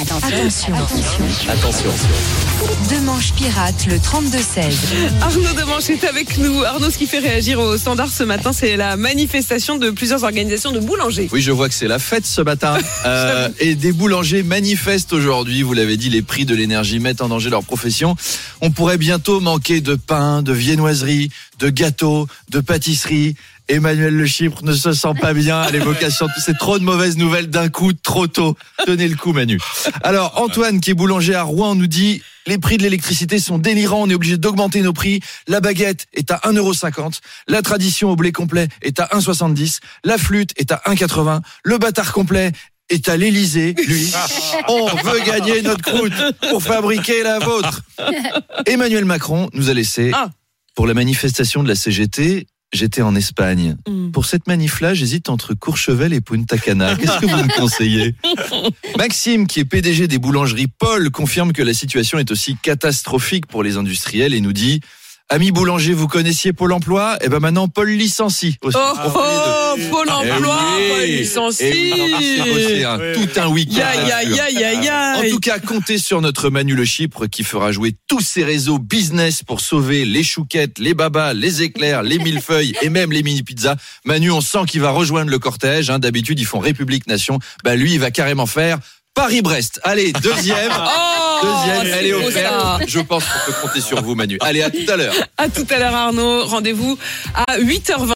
Attention. Attention. Demanche pirate le 32-16. Arnaud Demanche est avec nous. Arnaud, ce qui fait réagir au standard ce matin, c'est la manifestation de plusieurs organisations de boulangers. Oui, je vois que c'est la fête ce matin. Euh, et des boulangers manifestent aujourd'hui. Vous l'avez dit, les prix de l'énergie mettent en danger leur profession. On pourrait bientôt manquer de pain, de viennoiserie, de gâteaux, de pâtisserie. Emmanuel Le Chypre ne se sent pas bien à l'évocation. C'est trop de mauvaises nouvelles d'un coup, trop tôt. Tenez le coup, Manu. Alors, Antoine, qui est boulanger à Rouen, nous dit les prix de l'électricité sont délirants, on est obligé d'augmenter nos prix. La baguette est à 1,50€, la tradition au blé complet est à 1,70€, la flûte est à 1,80€, le bâtard complet est à l'Elysée, lui. On veut gagner notre croûte pour fabriquer la vôtre. Emmanuel Macron nous a laissé Ah. pour la manifestation de la CGT. J'étais en Espagne. Mm. Pour cette manif-là, j'hésite entre Courchevel et Punta Cana. Qu'est-ce que vous me conseillez? Maxime, qui est PDG des boulangeries Paul, confirme que la situation est aussi catastrophique pour les industriels et nous dit Amis boulanger, vous connaissiez Pôle emploi? Eh ben maintenant, Paul licencie. aussi. Oh, deux. oh, Pôle Eh emploi, oui. Paul Eh licencie. oui, bossé, hein, tout un week-end. Ya, ya, là-dessus. ya, ya, ya. En tout cas, comptez sur notre Manu Le Chypre qui fera jouer tous ses réseaux business pour sauver les chouquettes, les babas, les éclairs, les millefeuilles et même les mini pizzas. Manu, on sent qu'il va rejoindre le cortège. hein. D'habitude, ils font République Nation. Bah lui, il va carrément faire Paris-Brest. Allez, deuxième. Oh, Deuxième, elle est offerte. Je pense qu'on peut compter sur vous, Manu. Allez, à tout à l'heure. À tout à l'heure, Arnaud. Rendez-vous à 8h20.